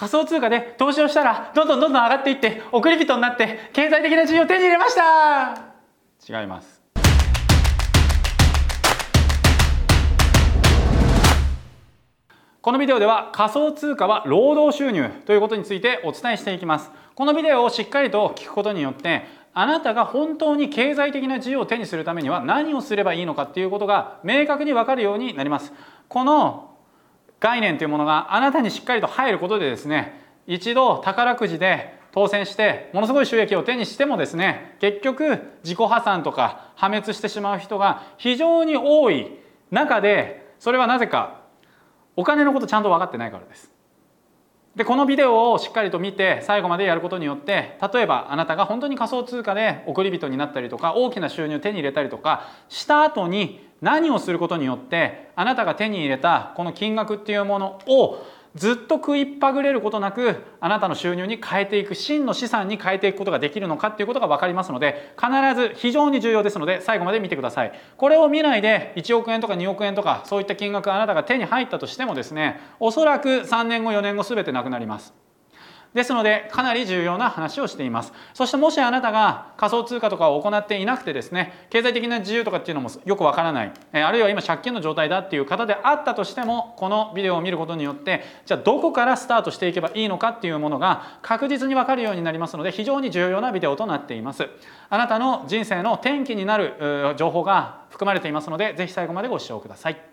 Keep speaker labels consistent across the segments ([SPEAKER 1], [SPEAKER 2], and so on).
[SPEAKER 1] 仮想通貨で投資をしたらどんどんどんどん上がっていって送り人になって経済的な自由を手に入れました。違います。このビデオでは仮想通貨は労働収入ということについてお伝えしていきます。このビデオをしっかりと聞くことによってあなたが本当に経済的な自由を手にするためには何をすればいいのかっていうことが明確に分かるようになります。この概念というものがあなたにしっかりと入ることでですね一度宝くじで当選してものすごい収益を手にしてもですね結局自己破産とか破滅してしまう人が非常に多い中でそれはなぜかお金のことちゃんと分かってないからです。でこのビデオをしっかりと見て最後までやることによって例えばあなたが本当に仮想通貨で送り人になったりとか大きな収入を手に入れたりとかした後に何をすることによってあなたが手に入れたこの金額っていうものをずっと食いっぱぐれることなくあなたの収入に変えていく真の資産に変えていくことができるのかっていうことが分かりますので必ず非常に重要ですので最後まで見てください。これを見ないで1億円とか2億円とかそういった金額あなたが手に入ったとしてもですねおそらく3年後4年後全てなくなります。ですのでかなり重要な話をしています。そしてもしあなたが仮想通貨とかを行っていなくてですね経済的な自由とかっていうのもよくわからない。あるいは今借金の状態だっていう方であったとしてもこのビデオを見ることによってじゃあどこからスタートしていけばいいのかっていうものが確実にわかるようになりますので非常に重要なビデオとなっています。あなたの人生の転機になる情報が含まれていますのでぜひ最後までご視聴ください。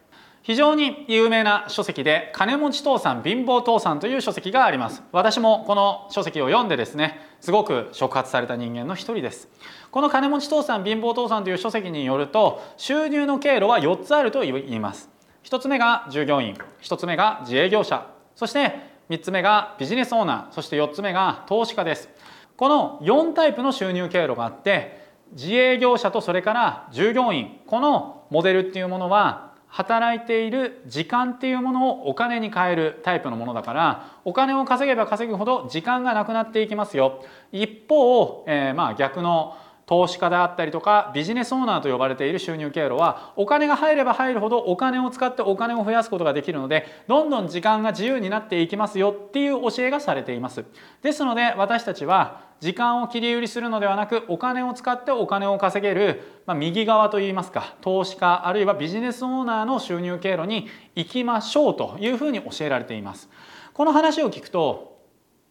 [SPEAKER 1] 非常に有名な書籍で金持ち父さん貧乏父さんという書籍があります。私もこの書籍を読んでですねすごく触発された人間の一人です。この金持ち父さん貧乏父さんという書籍によると収入の経路は4つあると言います。1つ目が従業員1つ目が自営業者そして3つ目がビジネスオーナーそして4つ目が投資家です。この4タイプの収入経路があって自営業者とそれから従業員このモデルっていうものは働いている時間っていうものをお金に変えるタイプのものだからお金を稼げば稼ぐほど時間がなくなっていきますよ。一方、えー、まあ逆の投資家であったりとかビジネスオーナーと呼ばれている収入経路はお金が入れば入るほどお金を使ってお金を増やすことができるのでどんどん時間が自由になっていきますよっていう教えがされています。ですので私たちは時間を切り売りするのではなくお金を使ってお金を稼げる、まあ、右側といいますか投資家あるいはビジネスオーナーの収入経路に行きましょうというふうに教えられています。この話を聞くと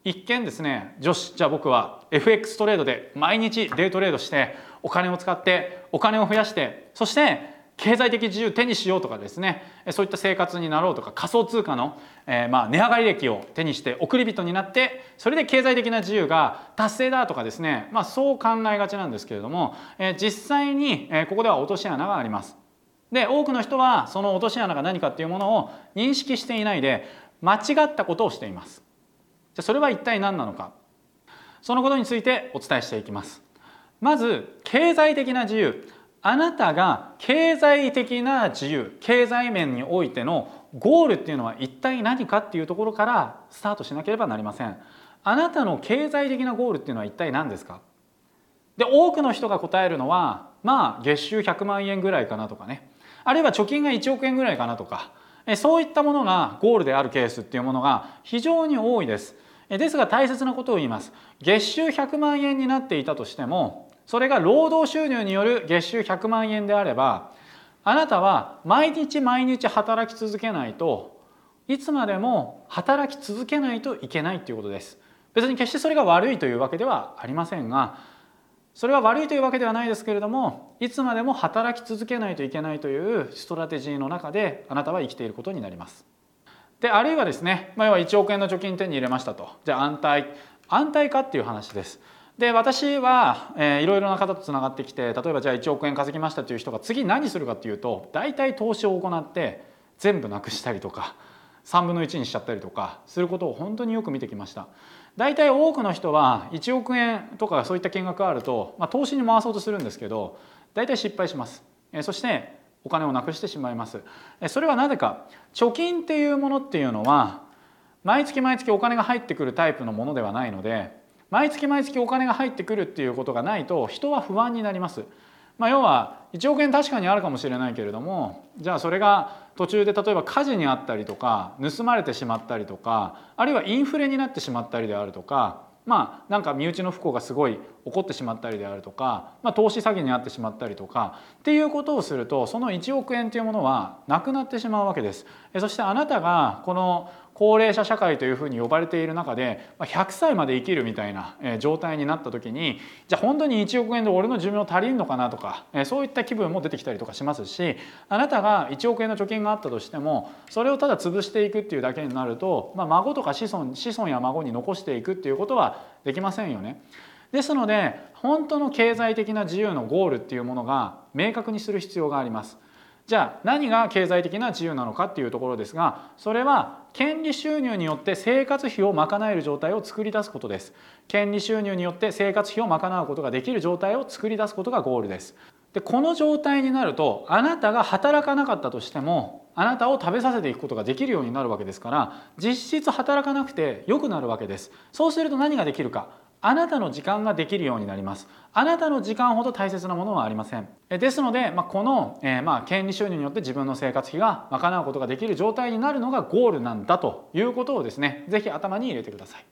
[SPEAKER 1] 一見ですね女子じゃあ僕は FX トレードで毎日デイトレードしてお金を使ってお金を増やしてそして経済的自由手にしようとかですねそういった生活になろうとか仮想通貨の、えー、まあ値上がり歴を手にして送り人になってそれで経済的な自由が達成だとかですね、まあ、そう考えがちなんですけれども、えー、実際に、えー、ここでは落とし穴があります。で多くの人はその落とし穴が何かっていうものを認識していないで間違ったことをしています。じゃそれは一体何なのか。そのことについてお伝えしていきます。まず経済的な自由。あなたが経済的な自由経済面においてのゴールっていうのは一体何かっていうところからスタートしなければなりません。あなたの経済的なゴールっていうのは一体何ですか？で多くの人が答えるのはまあ月収100万円ぐらいかなとかね。あるいは貯金が1億円ぐらいかなとか。そういったものがゴールであるケースっていうものが非常に多いです。ですが大切なことを言います月収100万円になっていたとしてもそれが労働収入による月収100万円であればあなたは毎日毎日働き続けないといつまでも働き続けないといけないということです別に決してそれが悪いというわけではありませんがそれは悪いというわけではないですけれどもいつまでも働き続けないといけないというストラテジーの中であなたは生きていることになります。であるいはですね、まあ、要は1億円の貯金手に入れましたとじゃあ安泰安泰かっていう話です。で私は、え、いろいろな方とつながってきて例えばじゃあ1億円稼ぎましたという人が次何するかっていうと大体投資を行って全部なくしたりとか3分の1にしちゃったりとかすることを本当によく見てきました。大体多くの人は1億円とかそういった金額があると、まあ、投資に回そうとするんですけど大体失敗します。え、そしてお金をなくしてしまいます。それはなぜか貯金っていうものっていうのは毎月毎月お金が入ってくるタイプのものではないので毎月毎月お金が入ってくるっていうことがないと人は不安になります。まあ、要は1億円確かにあるかもしれないけれどもじゃあそれが途中で例えば火事にあったりとか盗まれてしまったりとかあるいはインフレになってしまったりであるとかまあなんか身内の不幸がすごい起こってしまったりであるとか、まあ、投資詐欺に遭ってしまったりとかっていうことをするとその1億円というものはなくなってしまうわけです。そしてあなたがこの高齢者社会というふうに呼ばれている中で100歳まで生きるみたいな状態になった時にじゃあ本当に1億円で俺の寿命足りんのかなとかそういった気分も出てきたりとかしますしあなたが1億円の貯金があったとしてもそれをただ潰していくっていうだけになると、まあ、孫とか子孫子孫や孫に残していくっていうことはできませんよね。ですので本当の経済的な自由のゴールっていうものが明確にする必要があります。じゃあ何が経済的な自由なのかっていうところですがそれは権利収入によって生活費を賄える状態を作り出すことです権利収入によって生活費を賄うことができる状態を作り出すことがゴールですでこの状態になるとあなたが働かなかったとしてもあなたを食べさせていくことができるようになるわけですから実質働かなくて良くなるわけです。そうすると何ができるか。あなたの時間ができるようになります。あなたの時間ほど大切なものはありません。ですので、まあ、この、えー、まあ権利収入によって自分の生活費が賄うことができる状態になるのがゴールなんだということをですね是非頭に入れてください。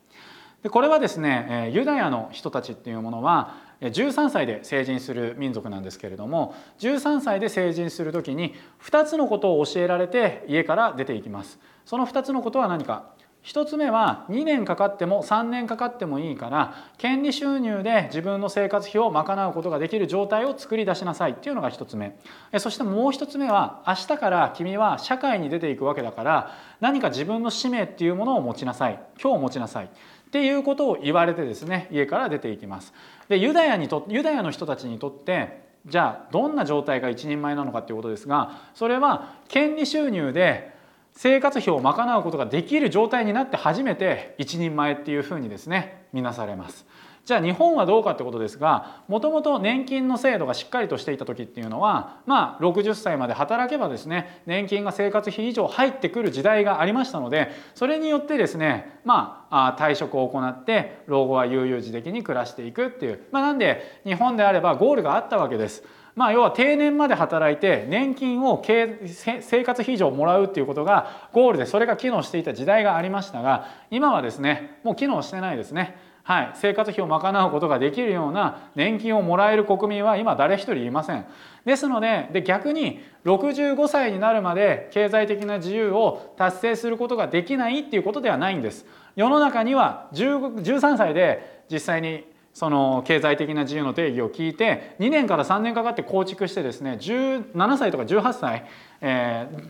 [SPEAKER 1] でこれはですねユダヤの人たちっていうものは13歳で成人する民族なんですけれども13歳で成人する時に2つのことを教えられて家から出ていきます。その2つのことは何か1つ目は2年かかっても3年かかってもいいから権利収入で自分の生活費を賄うことができる状態を作り出しなさい。っていうのが1つ目。そしてもう1つ目は明日から君は社会に出ていくわけだから何か自分の使命っていうものを持ちなさい。今日持ちなさい。っていうことを言われてですね家から出ていきます。でユダヤにとユダヤの人たちにとってじゃあどんな状態が一人前なのかっていうことですがそれは権利収入で生活費を賄うことができる状態になって初めて一人前っていうふうにですね見なされます。じゃあ日本はどうかってことですがもともと年金の制度がしっかりとしていた時っていうのはまあ60歳まで働けばですね年金が生活費以上入ってくる時代がありましたのでそれによってですねまあ退職を行って老後は悠々自適に暮らしていくっていう、まあ、なんで日本であればゴールがあったわけです。まあ、要は定年まで働いて年金を生活費以上もらうっていうことがゴールでそれが機能していた時代がありましたが今はですねもう機能してないですね。はい、生活費を賄うことができるような年金をもらえる国民は今誰一人いません。ですのでで逆に65歳になるまで経済的な自由を達成することができないっていうことではないんです。世の中には13歳で実際にその経済的な自由の定義を聞いて2年から3年かかって構築してですね17歳とか18歳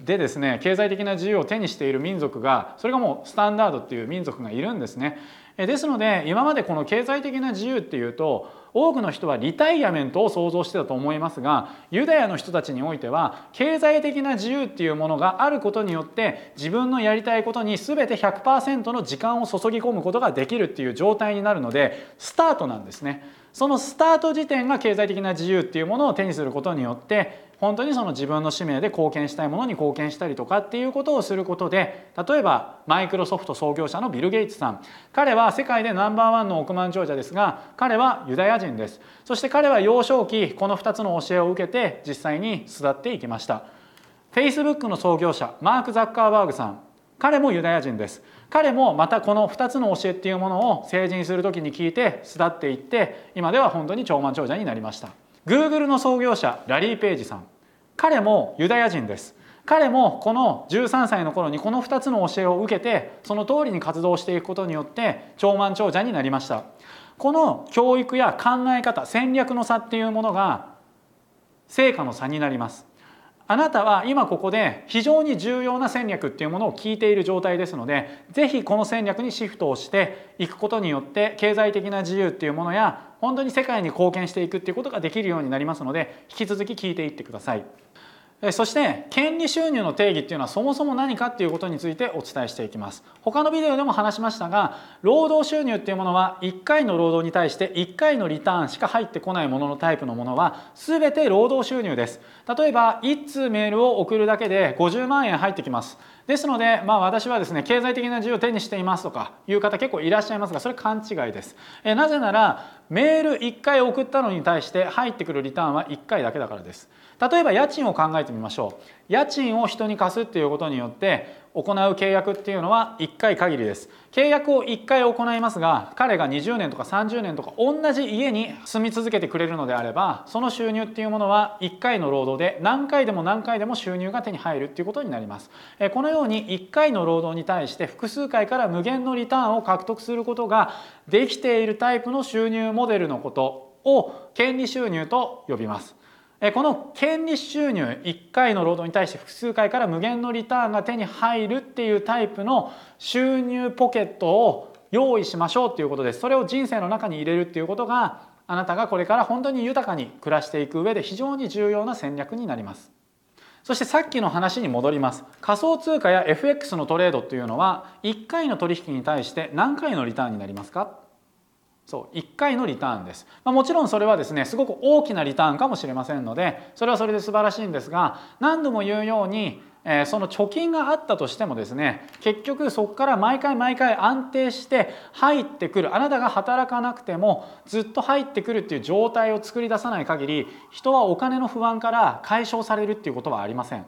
[SPEAKER 1] でですね経済的な自由を手にしている民族がそれがもうスタンダードっていう民族がいるんですね。ですので今までこの経済的な自由っていうと多くの人はリタイアメントを想像してたと思いますがユダヤの人たちにおいては経済的な自由っていうものがあることによって自分のやりたいことに全て100%の時間を注ぎ込むことができるっていう状態になるのでスタートなんですね。そのスタート時点が経済的な自由っていうものを手にすることによって本当にその自分の使命で貢献したいものに貢献したりとかっていうことをすることで例えばマイクロソフト創業者のビル・ゲイツさん。彼は世界でナンバーワンの億万長者ですが彼はユダヤ人です。そして彼は幼少期この2つの教えを受けて実際に育っていきました。Facebook の創業者マーク・ザッカーバーグさん。彼もユダヤ人です。彼もまたこの2つの教えっていうものを成人する時に聞いて巣立っていって今では本当に長万長者になりました。Google の創業者ラリー・ペイジさん。彼もユダヤ人です。彼もこの13歳の頃にこの2つの教えを受けてその通りに活動していくことによって長万長者になりました。この教育や考え方戦略の差っていうものが成果の差になります。あなたは今ここで非常に重要な戦略っていうものを聞いている状態ですので是非この戦略にシフトをしていくことによって経済的な自由っていうものや本当に世界に貢献していくっていうことができるようになりますので引き続き聞いていってください。そして権利収入の定義っていうのはそもそも何かっていうことについてお伝えしていきます他のビデオでも話しましたが労働収入っていうものは1回の労働に対して1回のリターンしか入ってこないもののタイプのものは全て労働収入です例えば1通メールを送るだけで50万円入ってきますですので、まあ、私はですね経済的な自由を手にしていますとかいう方結構いらっしゃいますがそれ勘違いです。えなぜならメール1回送ったのに対して入ってくるリターンは1回だけだからです。例えば家賃を考えてみましょう。家賃を人に貸すっていうことによって行う契約っていうのは1回限りです。契約を1回行いますが彼が20年とか30年とか同じ家に住み続けてくれるのであればその収入っていうものは1回の労働で何回でも何回でも収入が手に入るっていうことになります。このように1回の労働に対して複数回から無限のリターンを獲得することができているタイプの収入モデルのことを権利収入と呼びます。この権利収入1回の労働に対して複数回から無限のリターンが手に入るっていうタイプの収入ポケットを用意しましょうっていうことです。それを人生の中に入れるっていうことがあなたがこれから本当に豊かに暮らしていく上で非常に重要な戦略になります。そしてさっきの話に戻ります。仮想通貨や FX のトレードっていうのは1回の取引に対して何回のリターンになりますか？そう1回のリターンです、まあ、もちろんそれはですねすごく大きなリターンかもしれませんのでそれはそれで素晴らしいんですが何度も言うようにえその貯金があったとしてもですね結局そこから毎回毎回安定して入ってくるあなたが働かなくてもずっと入ってくるっていう状態を作り出さない限り人はお金の不安から解消されるっていうことはありません。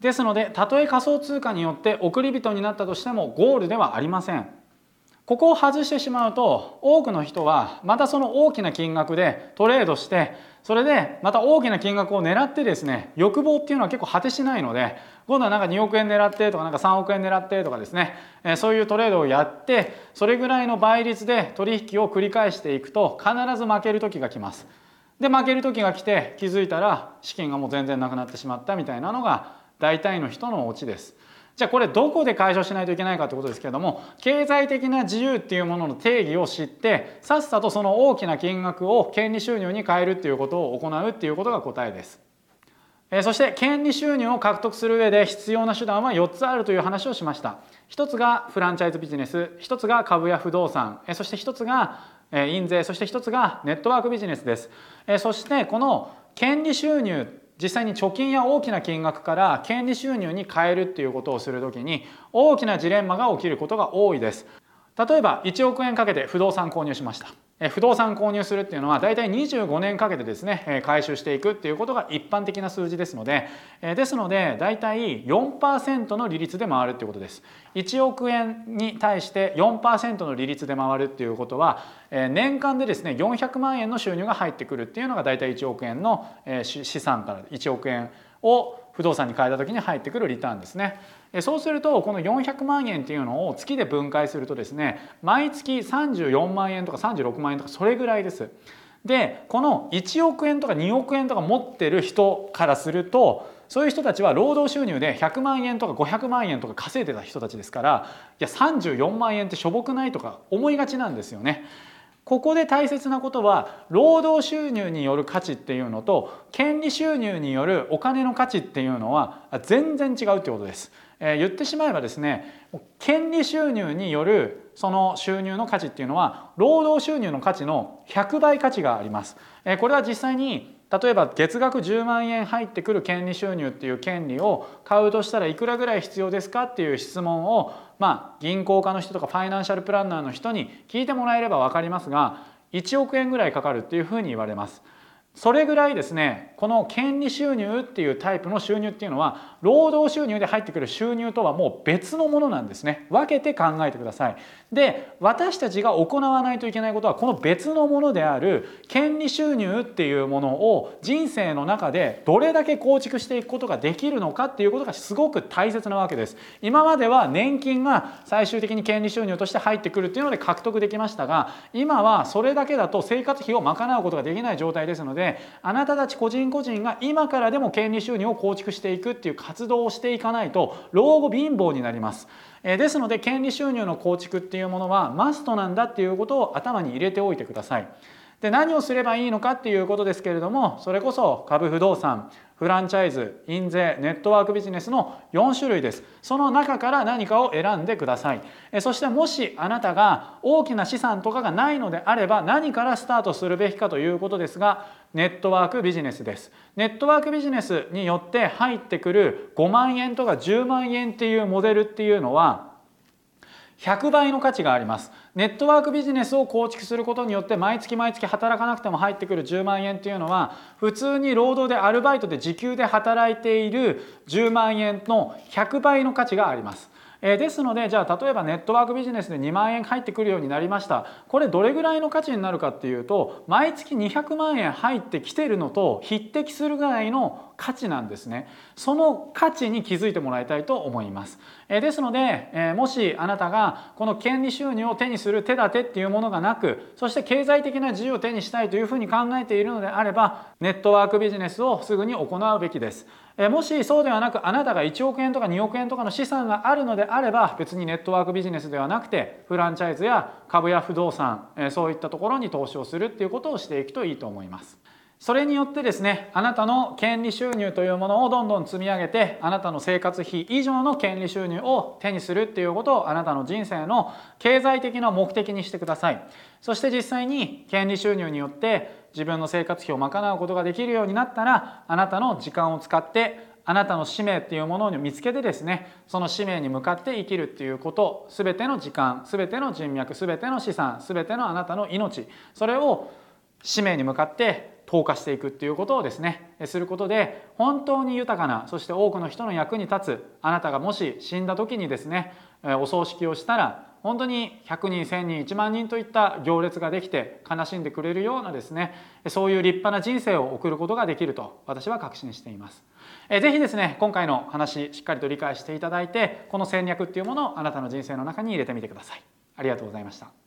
[SPEAKER 1] ですのでたとえ仮想通貨によって送り人になったとしてもゴールではありません。ここを外してしまうと多くの人はまたその大きな金額でトレードしてそれでまた大きな金額を狙ってですね欲望っていうのは結構果てしないので今度はなんか2億円狙ってとかなんか3億円狙ってとかですねそういうトレードをやってそれぐらいの倍率で取引を繰り返していくと必ず負ける時が来ます。で負ける時が来て気づいたら資金がもう全然なくなってしまったみたいなのが大体の人のオチです。じゃあこれどこで解消しないといけないかってことですけれども経済的な自由っていうものの定義を知ってさっさとその大きな金額を権利収入に変えるっていうことを行うっていうことが答えです。そして権利収入を獲得する上で必要な手段は4つあるという話をしました。一つがフランチャイズビジネス、一つが株や不動産、そして一つが印税、そして一つがネットワークビジネスです。そしてこの権利収入実際に貯金や大きな金額から権利収入に変えるっていうことをする時に大きなジレンマが起きることが多いです。例えば1億円かけて不動産購入しました。不動産購入するっていうのは大体25年かけてですね回収していくっていうことが一般的な数字ですのでですので大体4%の利率で回るっていうことです1億円に対して4%の利率で回るっていうことは年間でですね400万円の収入が入ってくるっていうのが大体1億円の資産から1億円を不動産に変えた時に入ってくるリターンですね。そうするとこの400万円っていうのを月で分解するとですね毎月34万円とか36万円とかそれぐらいです。でこの1億円とか2億円とか持ってる人からするとそういう人たちは労働収入で100万円とか500万円とか稼いでた人たちですからいや34万円ってしょぼくないとか思いがちなんですよね。ここで大切なことは労働収入による価値っていうのと権利収入によるお金の価値っていうのは全然違うってことです。えー、言ってしまえばですね権利収入によるその収入の価値っていうのは労働収入の価値の100倍価値があります。えー、これは実際に例えば月額10万円入ってくる権利収入っていう権利を買うとしたらいくらぐらい必要ですかっていう質問をまあ銀行家の人とかファイナンシャルプランナーの人に聞いてもらえれば分かりますが1億円ぐらいかかるっていうふうに言われます。それぐらいですねこの権利収入っていうタイプの収入っていうのは労働収入で入ってくる収入とはもう別のものなんですね。分けて考えてください。で私たちが行わないといけないことはこの別のものである権利収入っていうものを人生の中でどれだけ構築していくことができるのかっていうことがすごく大切なわけです。今までは年金が最終的に権利収入として入ってくるっていうので獲得できましたが今はそれだけだと生活費を賄うことができない状態ですのでであなたたち個人個人が今からでも権利収入を構築していくっていう活動をしていかないと老後貧乏になります。ですので権利収入の構築っていうものはマストなんだっていうことを頭に入れておいてください。で何をすればいいのかっていうことですけれどもそれこそ株不動産フランチャイズ印税ネットワークビジネスの4種類です。その中から何かを選んでください。そしてもしあなたが大きな資産とかがないのであれば何からスタートするべきかということですがネットワークビジネスです。ネットワークビジネスによって入ってくる5万円とか10万円っていうモデルっていうのは100倍の価値があります。ネットワークビジネスを構築することによって毎月毎月働かなくても入ってくる10万円っていうのは普通に労働でアルバイトで時給で働いている10万円の100倍の価値があります。ですのでじゃあ例えばネットワークビジネスで2万円入ってくるようになりました。これどれぐらいの価値になるかっていうと毎月200万円入ってきてるのと匹敵するぐらいの価値なんですね。その価値に気づいてもらいたいと思います、ですので、もしあなたがこの権利収入を手にする手立てっていうものがなくそして経済的な自由を手にしたいというふうに考えているのであればネットワークビジネスをすぐに行うべきです。もしそうではなくあなたが1億円とか2億円とかの資産があるのであれば別にネットワークビジネスではなくてフランチャイズや株や不動産そういったところに投資をするっていうことをしていくといいと思います。それによってですねあなたの権利収入というものをどんどん積み上げてあなたの生活費以上の権利収入を手にするっていうことをあなたの人生の経済的な目的にしてください。そして実際に権利収入によって自分の生活費を賄うことができるようになったらあなたの時間を使ってあなたの使命っていうものを見つけてですねその使命に向かって生きるっていうこと全ての時間全ての人脈全ての資産全てのあなたの命それを使命に向かって投下していくっていうことをですねすることで本当に豊かなそして多くの人の役に立つあなたがもし死んだ時にですねお葬式をしたら本当に100人1,000人1万人といった行列ができて悲しんでくれるようなですねそういう立派な人生を送ることができると私は確信しています。是非ですね今回の話しっかりと理解していただいてこの戦略っていうものをあなたの人生の中に入れてみてください。ありがとうございました。